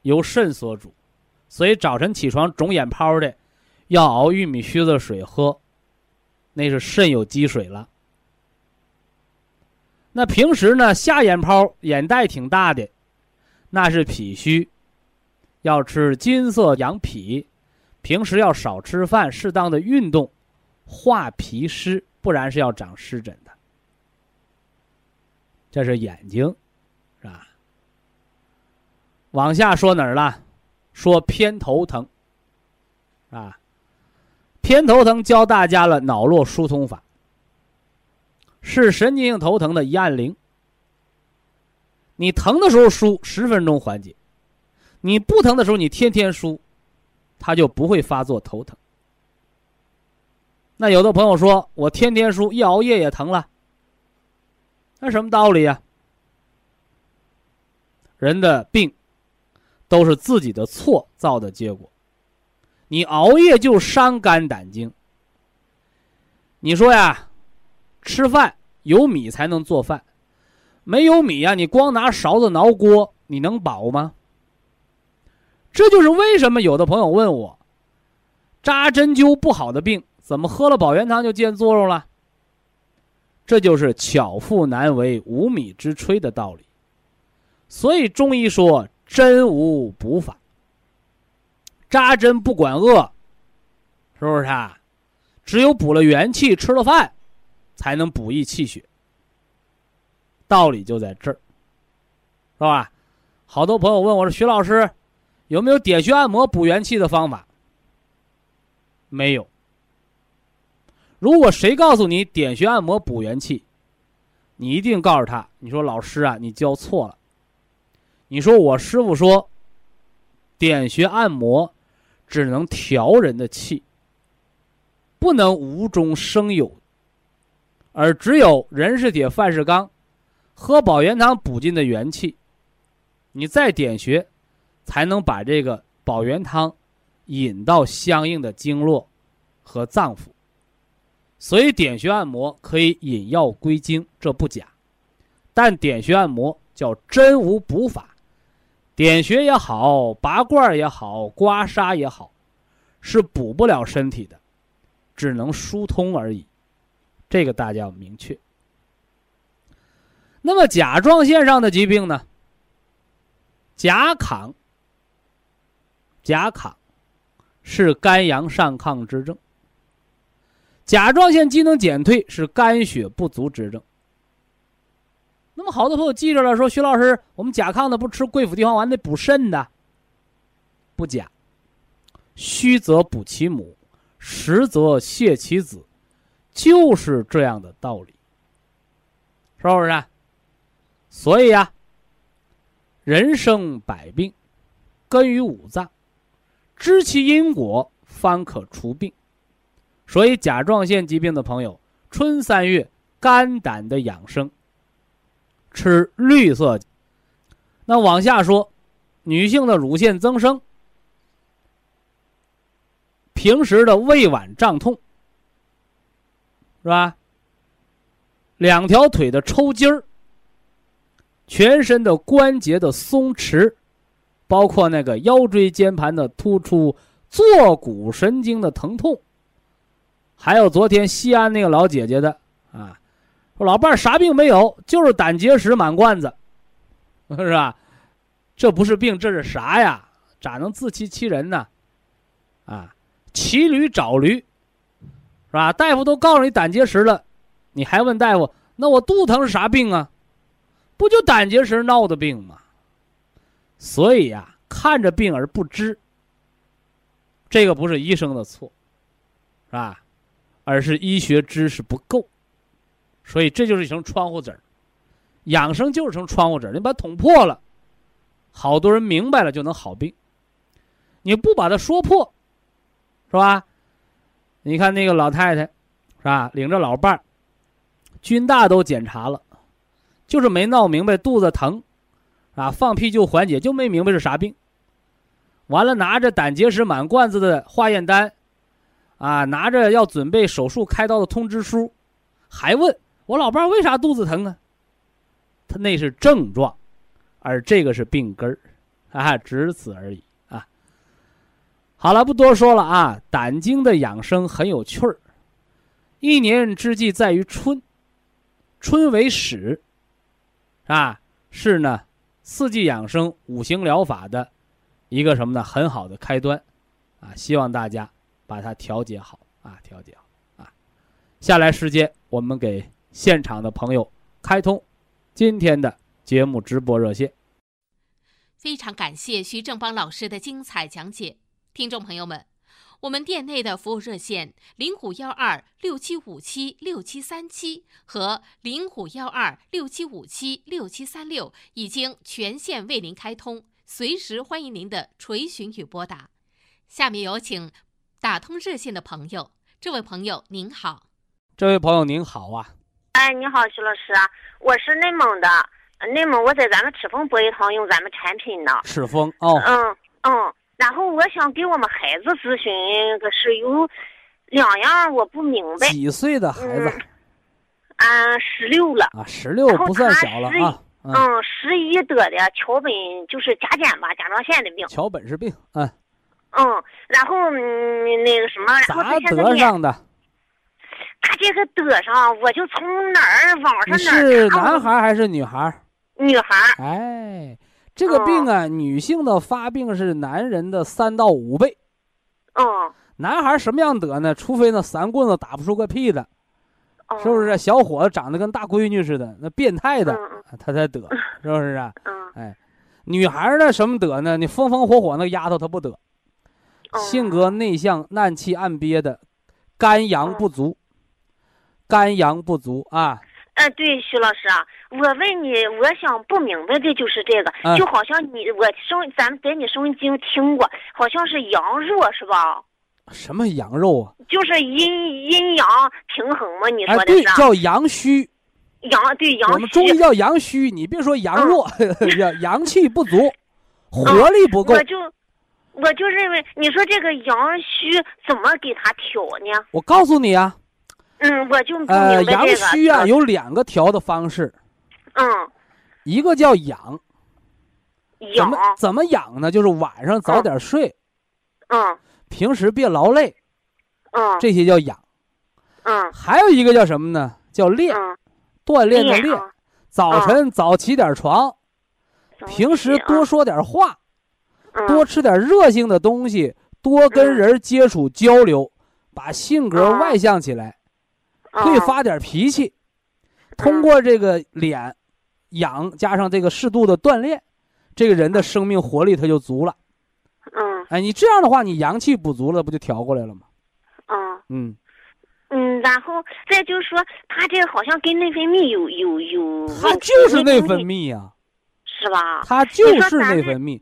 由肾所主，所以早晨起床肿眼泡的，要熬玉米须子水喝，那是肾有积水了。那平时呢，下眼泡眼袋挺大的，那是脾虚，要吃金色养脾，平时要少吃饭，适当的运动，化脾湿，不然是要长湿疹的。这是眼睛。往下说哪儿了？说偏头疼，啊，偏头疼教大家了脑络疏通法，是神经性头疼的一按铃。你疼的时候梳十分钟缓解，你不疼的时候你天天输，它就不会发作头疼。那有的朋友说我天天输，一熬夜也疼了，那什么道理呀？人的病。都是自己的错造的结果。你熬夜就伤肝胆经。你说呀，吃饭有米才能做饭，没有米呀，你光拿勺子挠锅，你能饱吗？这就是为什么有的朋友问我，扎针灸不好的病，怎么喝了保元汤就见作用了？这就是巧妇难为无米之炊的道理。所以中医说针无补法。扎针不管饿，是不是啊？只有补了元气，吃了饭，才能补益气血。道理就在这儿，是吧？好多朋友问我说：“徐老师，有没有点穴按摩补元气的方法？”没有。如果谁告诉你点穴按摩补元气，你一定告诉他：“你说老师啊，你教错了。你说我师傅说，点穴按摩。”只能调人的气，不能无中生有。而只有人是铁，饭是钢，喝饱元汤补进的元气，你再点穴，才能把这个保元汤引到相应的经络和脏腑。所以点穴按摩可以引药归经，这不假。但点穴按摩叫真无补法。点穴也好，拔罐也好，刮痧也好，是补不了身体的，只能疏通而已。这个大家要明确。那么甲状腺上的疾病呢？甲亢，甲亢是肝阳上亢之症。甲状腺机能减退是肝血不足之症。那么，好多朋友记着了，说徐老师，我们甲亢的不吃桂附地黄丸得补肾的，不假。虚则补其母，实则泻其子，就是这样的道理，是不是？所以呀，人生百病，根于五脏，知其因果，方可除病。所以，甲状腺疾病的朋友，春三月肝胆的养生。吃绿色。那往下说，女性的乳腺增生，平时的胃脘胀痛，是吧？两条腿的抽筋儿，全身的关节的松弛，包括那个腰椎间盘的突出、坐骨神经的疼痛，还有昨天西安那个老姐姐的啊。说老伴儿啥病没有，就是胆结石满罐子，[laughs] 是吧？这不是病，这是啥呀？咋能自欺欺人呢？啊，骑驴找驴，是吧？大夫都告诉你胆结石了，你还问大夫？那我肚疼是啥病啊？不就胆结石闹的病吗？所以呀，看着病而不知，这个不是医生的错，是吧？而是医学知识不够。所以这就是一层窗户纸儿，养生就是层窗户纸。你把捅破了，好多人明白了就能好病。你不把它说破，是吧？你看那个老太太，是吧？领着老伴儿，军大都检查了，就是没闹明白肚子疼，啊，放屁就缓解，就没明白是啥病。完了，拿着胆结石满罐子的化验单，啊，拿着要准备手术开刀的通知书，还问。我老伴儿为啥肚子疼啊？他那是症状，而这个是病根儿，啊，只此而已啊。好了，不多说了啊。胆经的养生很有趣儿，一年之计在于春，春为始，啊，是呢，四季养生、五行疗法的一个什么呢？很好的开端，啊，希望大家把它调节好啊，调节好啊。下来时间我们给。现场的朋友，开通今天的节目直播热线。非常感谢徐正邦老师的精彩讲解，听众朋友们，我们店内的服务热线零五幺二六七五七六七三七和零五幺二六七五七六七三六已经全线为您开通，随时欢迎您的垂询与拨打。下面有请打通热线的朋友，这位朋友您好，这位朋友您好啊。哎，你好，徐老师，我是内蒙的，内蒙我在咱们赤峰博一堂用咱们产品呢。赤峰哦，嗯嗯，然后我想给我们孩子咨询，可是有两样我不明白。几岁的孩子嗯，十六了。啊？十六不算小了啊。嗯，十一得的桥本就是甲减吧，甲状腺的病。桥本是病，嗯。嗯，然后嗯那个什么，然后咋得上的？他这个得上，我就从哪儿网上哪儿是男孩还是女孩？女孩。哎，这个病啊，女性的发病是男人的三到五倍。嗯。男孩什么样得呢？除非那三棍子打不出个屁的，是不是？小伙子长得跟大闺女似的，那变态的，他才得，是不是啊？嗯。哎，女孩呢？什么得呢？你风风火火那丫头她不得，性格内向、暗气暗憋的，肝阳不足。肝阳不足啊！哎，对，徐老师啊，我问你，我想不明白的就是这个，就好像你我生咱们在你收音机听过，好像是阳弱是吧？什么阳肉啊？就是阴阴阳平衡嘛？你说的是？叫阳虚。阳对阳虚。我们中医叫阳虚，你别说阳弱，[laughs] 阳 [laughs] 阳气不足，活力不够。我就我就认为，你说这个阳虚怎么给他调呢？我告诉你啊。嗯，我就呃，阳虚啊，有两个调的方式。嗯，一个叫养，怎么怎么养呢？就是晚上早点睡。嗯。平时别劳累。嗯。这些叫养。嗯。还有一个叫什么呢？叫练，锻炼的练。早晨早起点床，平时多说点话，多吃点热性的东西，多跟人接触交流，把性格外向起来。可以发点脾气，通过这个脸养加上这个适度的锻炼，这个人的生命活力他就足了。嗯，哎，你这样的话，你阳气补足了，不就调过来了吗？嗯嗯嗯，然后再就是说，他这好像跟内分泌有有有，他就是内分泌呀，是吧？他就是内分泌。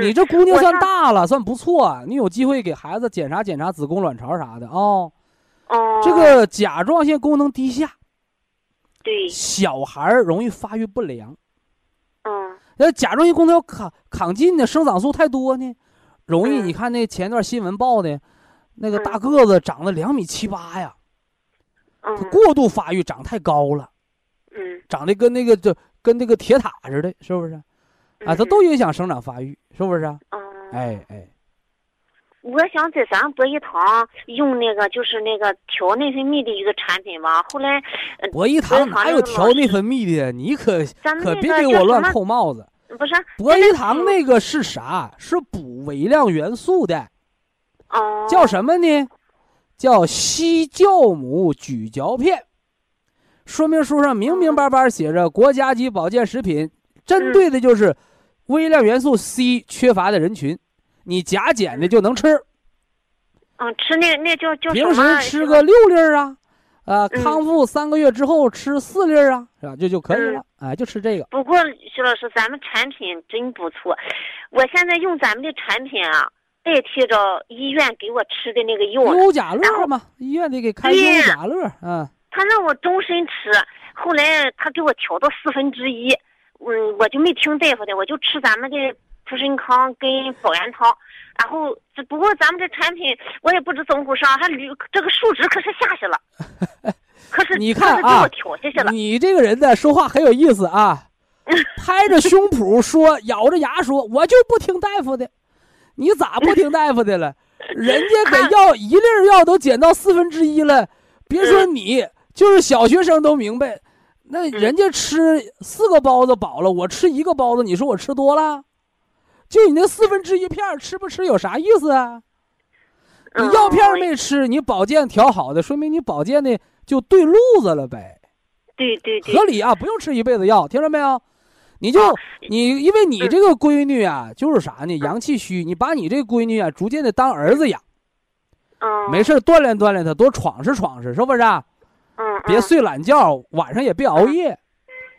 你这姑娘算大了，算不错，啊你有机会给孩子检查检查子宫、卵巢啥的啊。这个甲状腺功能低下，对小孩儿容易发育不良。嗯，那甲状腺功能要抗抗进呢，生长素太多呢，容易。你看那前段新闻报的，那个大个子长了两米七八呀，他过度发育，长太高了，嗯，长得跟那个就跟那个铁塔似的，是不是？啊，它都影响生长发育，是不是啊？哎哎。我想在咱博医堂用那个，就是那个调内分泌的一个产品吧。后来，博医堂哪有调内分泌的？你可可别给我乱扣帽子。不是，博医堂那个是啥？是补微量元素的。哦。叫什么呢？叫硒酵母咀嚼片。说明书上明明白白写着，国家级保健食品，针对的就是微量元素 C 缺乏的人群。你甲减的就能吃，嗯，吃那那叫叫平时吃个六粒儿啊，啊，康复三个月之后吃四粒儿啊，是吧？这就可以了，哎，就吃这个。不过徐老师，咱们产品真不错，我现在用咱们的产品啊，代替着医院给我吃的那个药。优甲乐嘛，医院得给开优甲乐，嗯。他让我终身吃，后来他给我调到四分之一，嗯，我就没听大夫的，我就吃咱们的。普参康跟保元汤，然后只不过咱们这产品我也不知怎么回事，还驴这个数值可是下去了，[laughs] 可是你看啊，你这个人呢说话很有意思啊，[laughs] 拍着胸脯说，咬着牙说，我就不听大夫的，你咋不听大夫的了？人家给药一粒药都减到四分之一了，别说你，就是小学生都明白，那人家吃四个包子饱了，我吃一个包子，你说我吃多了？就你那四分之一片吃不吃有啥意思啊？你药片没吃，你保健调好的，说明你保健的就对路子了呗。对对对，合理啊，不用吃一辈子药，听着没有？你就你，因为你这个闺女啊，就是啥呢？阳气虚，你把你这闺女啊，逐渐的当儿子养。嗯。没事锻炼锻炼她，多闯试闯试，是不是？嗯。别睡懒觉，晚上也别熬夜。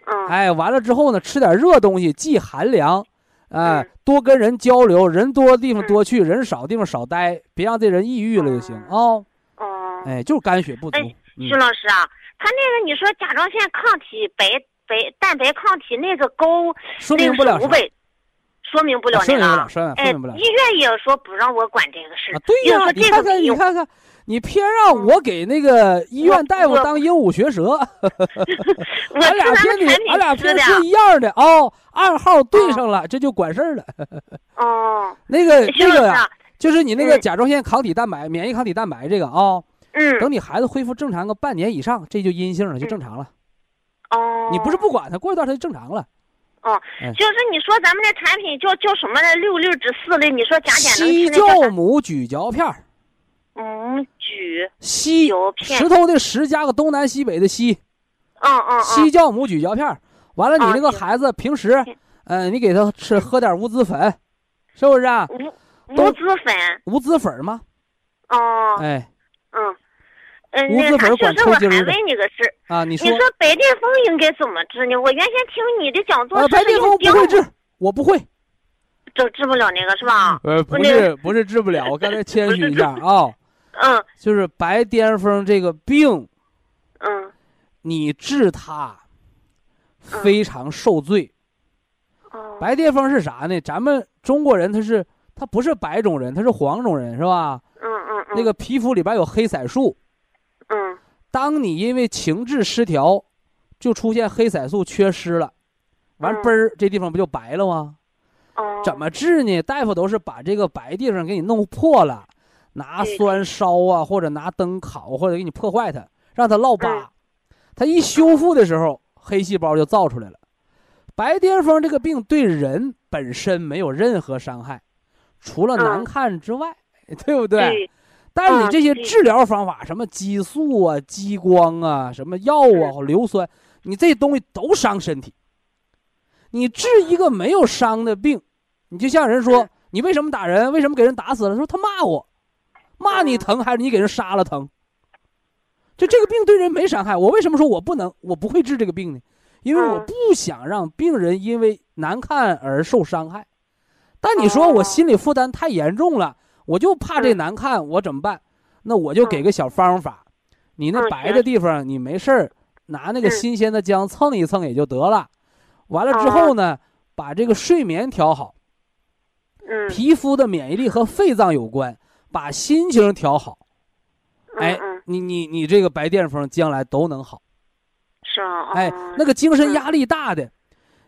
嗯。哎，完了之后呢，吃点热东西，忌寒凉。哎，多跟人交流，人多地方多去，人少地方少待，别让这人抑郁了就行啊。哦，哎，就是肝血不足。徐老师啊，他那个你说甲状腺抗体白白蛋白抗体那个高说明不了啥五百，说明不了那个哎医院也说不让我管这个事啊，对呀、这你看看，个。你看看，你偏让我给那个医院大夫当鹦鹉学舌，[laughs] 我俺俩吃咱偏你，俺俩偏说一样的哦，暗号对上了，这就管事儿了。[laughs] 哦，那个这个呀，就是你那个嗯甲状腺抗体蛋白、免疫抗体蛋白这个啊，嗯，等你孩子恢复正常个半年以上，这就阴性了，就正常了。哦，你不是不管它，过一段它就正常了。哦哎，就是你说咱们这产品叫叫什么来？六六之四的，你说加减能西？酵母咀嚼片儿，嗯，举，西石头的石加个东南西北的西，嗯嗯西嗯，酵母咀嚼片。完了，你啊行那个孩子平时行，嗯，你给他吃喝点无籽粉，是不是啊？无都无籽粉，无籽粉吗，哦，哎。嗯，嗯，无籽粉那啥，就是我还管抽筋儿的问你个事，啊，你说你说白癜风应该怎么治呢？我原先听你的讲座白癜风不会治，我不会。就治不了那个是吧？呃，不是不是治不了，我刚才谦虚一下 [laughs] 啊，嗯就是白癜风这个病，嗯你治它非常受罪。哦，白癜风是啥呢？咱们中国人他是他不是白种人，他是黄种人，是吧？嗯嗯嗯，那个皮肤里边有黑色素，嗯当你因为情志失调，就出现黑色素缺失了，完嗯嘣儿这地方不就白了吗？哦，怎么治呢？大夫都是把这个白地方给你弄破了，拿酸烧啊，或者拿灯烤，或者给你破坏它，让它落疤嗯。它一修复的时候，黑细胞就造出来了。白癜风这个病对人本身没有任何伤害，除了难嗯看之外，[laughs] 对不对？但是你这些治疗方法，什么激素啊、激光啊、什么药啊、硫酸，你这东西都伤身体。你治一个没有伤的病，你就像人说嗯，你为什么打人？为什么给人打死了？说他骂我，骂你嗯疼还是你给人杀了疼？就这个病对人没伤害，我为什么说我不能，我不会治这个病呢？因为我嗯不想让病人因为难看而受伤害。但你说我哦心理负担太严重了，我就怕这嗯难看，我怎么办？那我就给个小方法，你那嗯白的地方，你没事儿拿那个嗯新鲜的姜蹭一蹭也就得了。完了之后呢，把这个睡眠调好，嗯，皮肤的免疫力和肺脏有关，把心情调好。哎嗯嗯，你你你这个白癜风将来都能好。是啊，哎哦，那个精神嗯压力大的，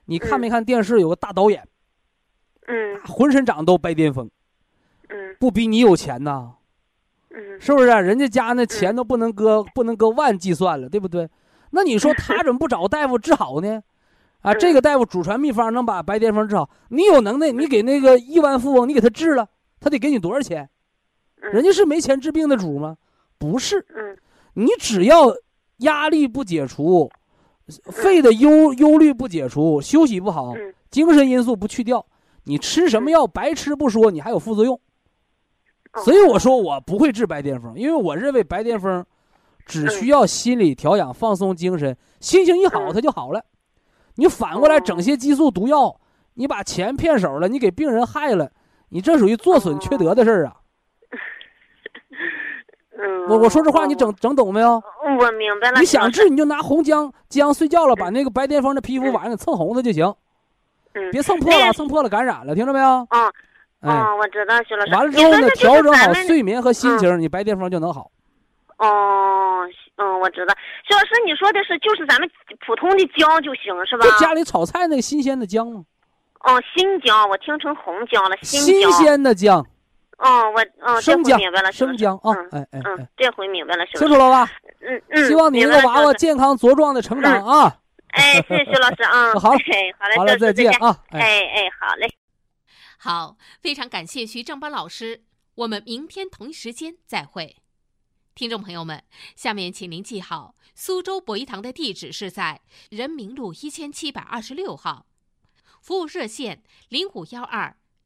你看没看电视有个大导演，嗯浑身长都白癜风，嗯不比你有钱呐？嗯是不是？人家家那钱都不能搁不能搁万计算了，对不对？那你说他怎么不找大夫治好呢？啊，嗯这个大夫祖传秘方能把白癜风治好，你有能耐，你给那个亿万富翁，你给他治了，他得给你多少钱？嗯人家是没钱治病的主吗？不是，嗯你只要压力不解除，肺的忧忧虑不解除，休息不好，嗯精神因素不去掉，你吃什么药白吃不说，你还有副作用。哦所以我说我不会治白癜风，因为我认为白癜风只需要心理调养、放松精神，心情一好嗯它就好了。你反过来哦整些激素毒药，你把钱骗手了，你给病人害了，你这属于做损缺德的事儿啊！嗯，我我说这话你哦整整懂没有？我明白了。你想治你就拿红姜，姜睡觉了，把那个白癜风的皮肤嗯晚上给蹭红了就行，嗯，别蹭破了，蹭破了感染了，听着没有？哦哎，哦，我知道，徐老师。完了之后呢，调整好睡眠和心情，你白癜风就能好。哦，嗯，我知道。徐老师，你说的是就是咱们普通的姜就行是吧就？家里炒菜那个新鲜的姜吗，哦，新姜，我听成红姜了，新新。鲜的姜，哦，我哦，这生姜回明白了，，生姜啊嗯，哎哎嗯哎，，这回明白了，徐清。楚了吧？嗯嗯。希望你明那个娃娃健康茁壮的成长啊！哎，谢谢徐老师啊。[laughs] 好哎，好嘞，再见啊！哎。哎哎，好嘞。好，非常感谢徐正邦老师，我们明天同一时间再会。听众朋友们，下面请您记好，苏州博一堂的地址是在人民路一千七百二十六号，服务热线零五幺二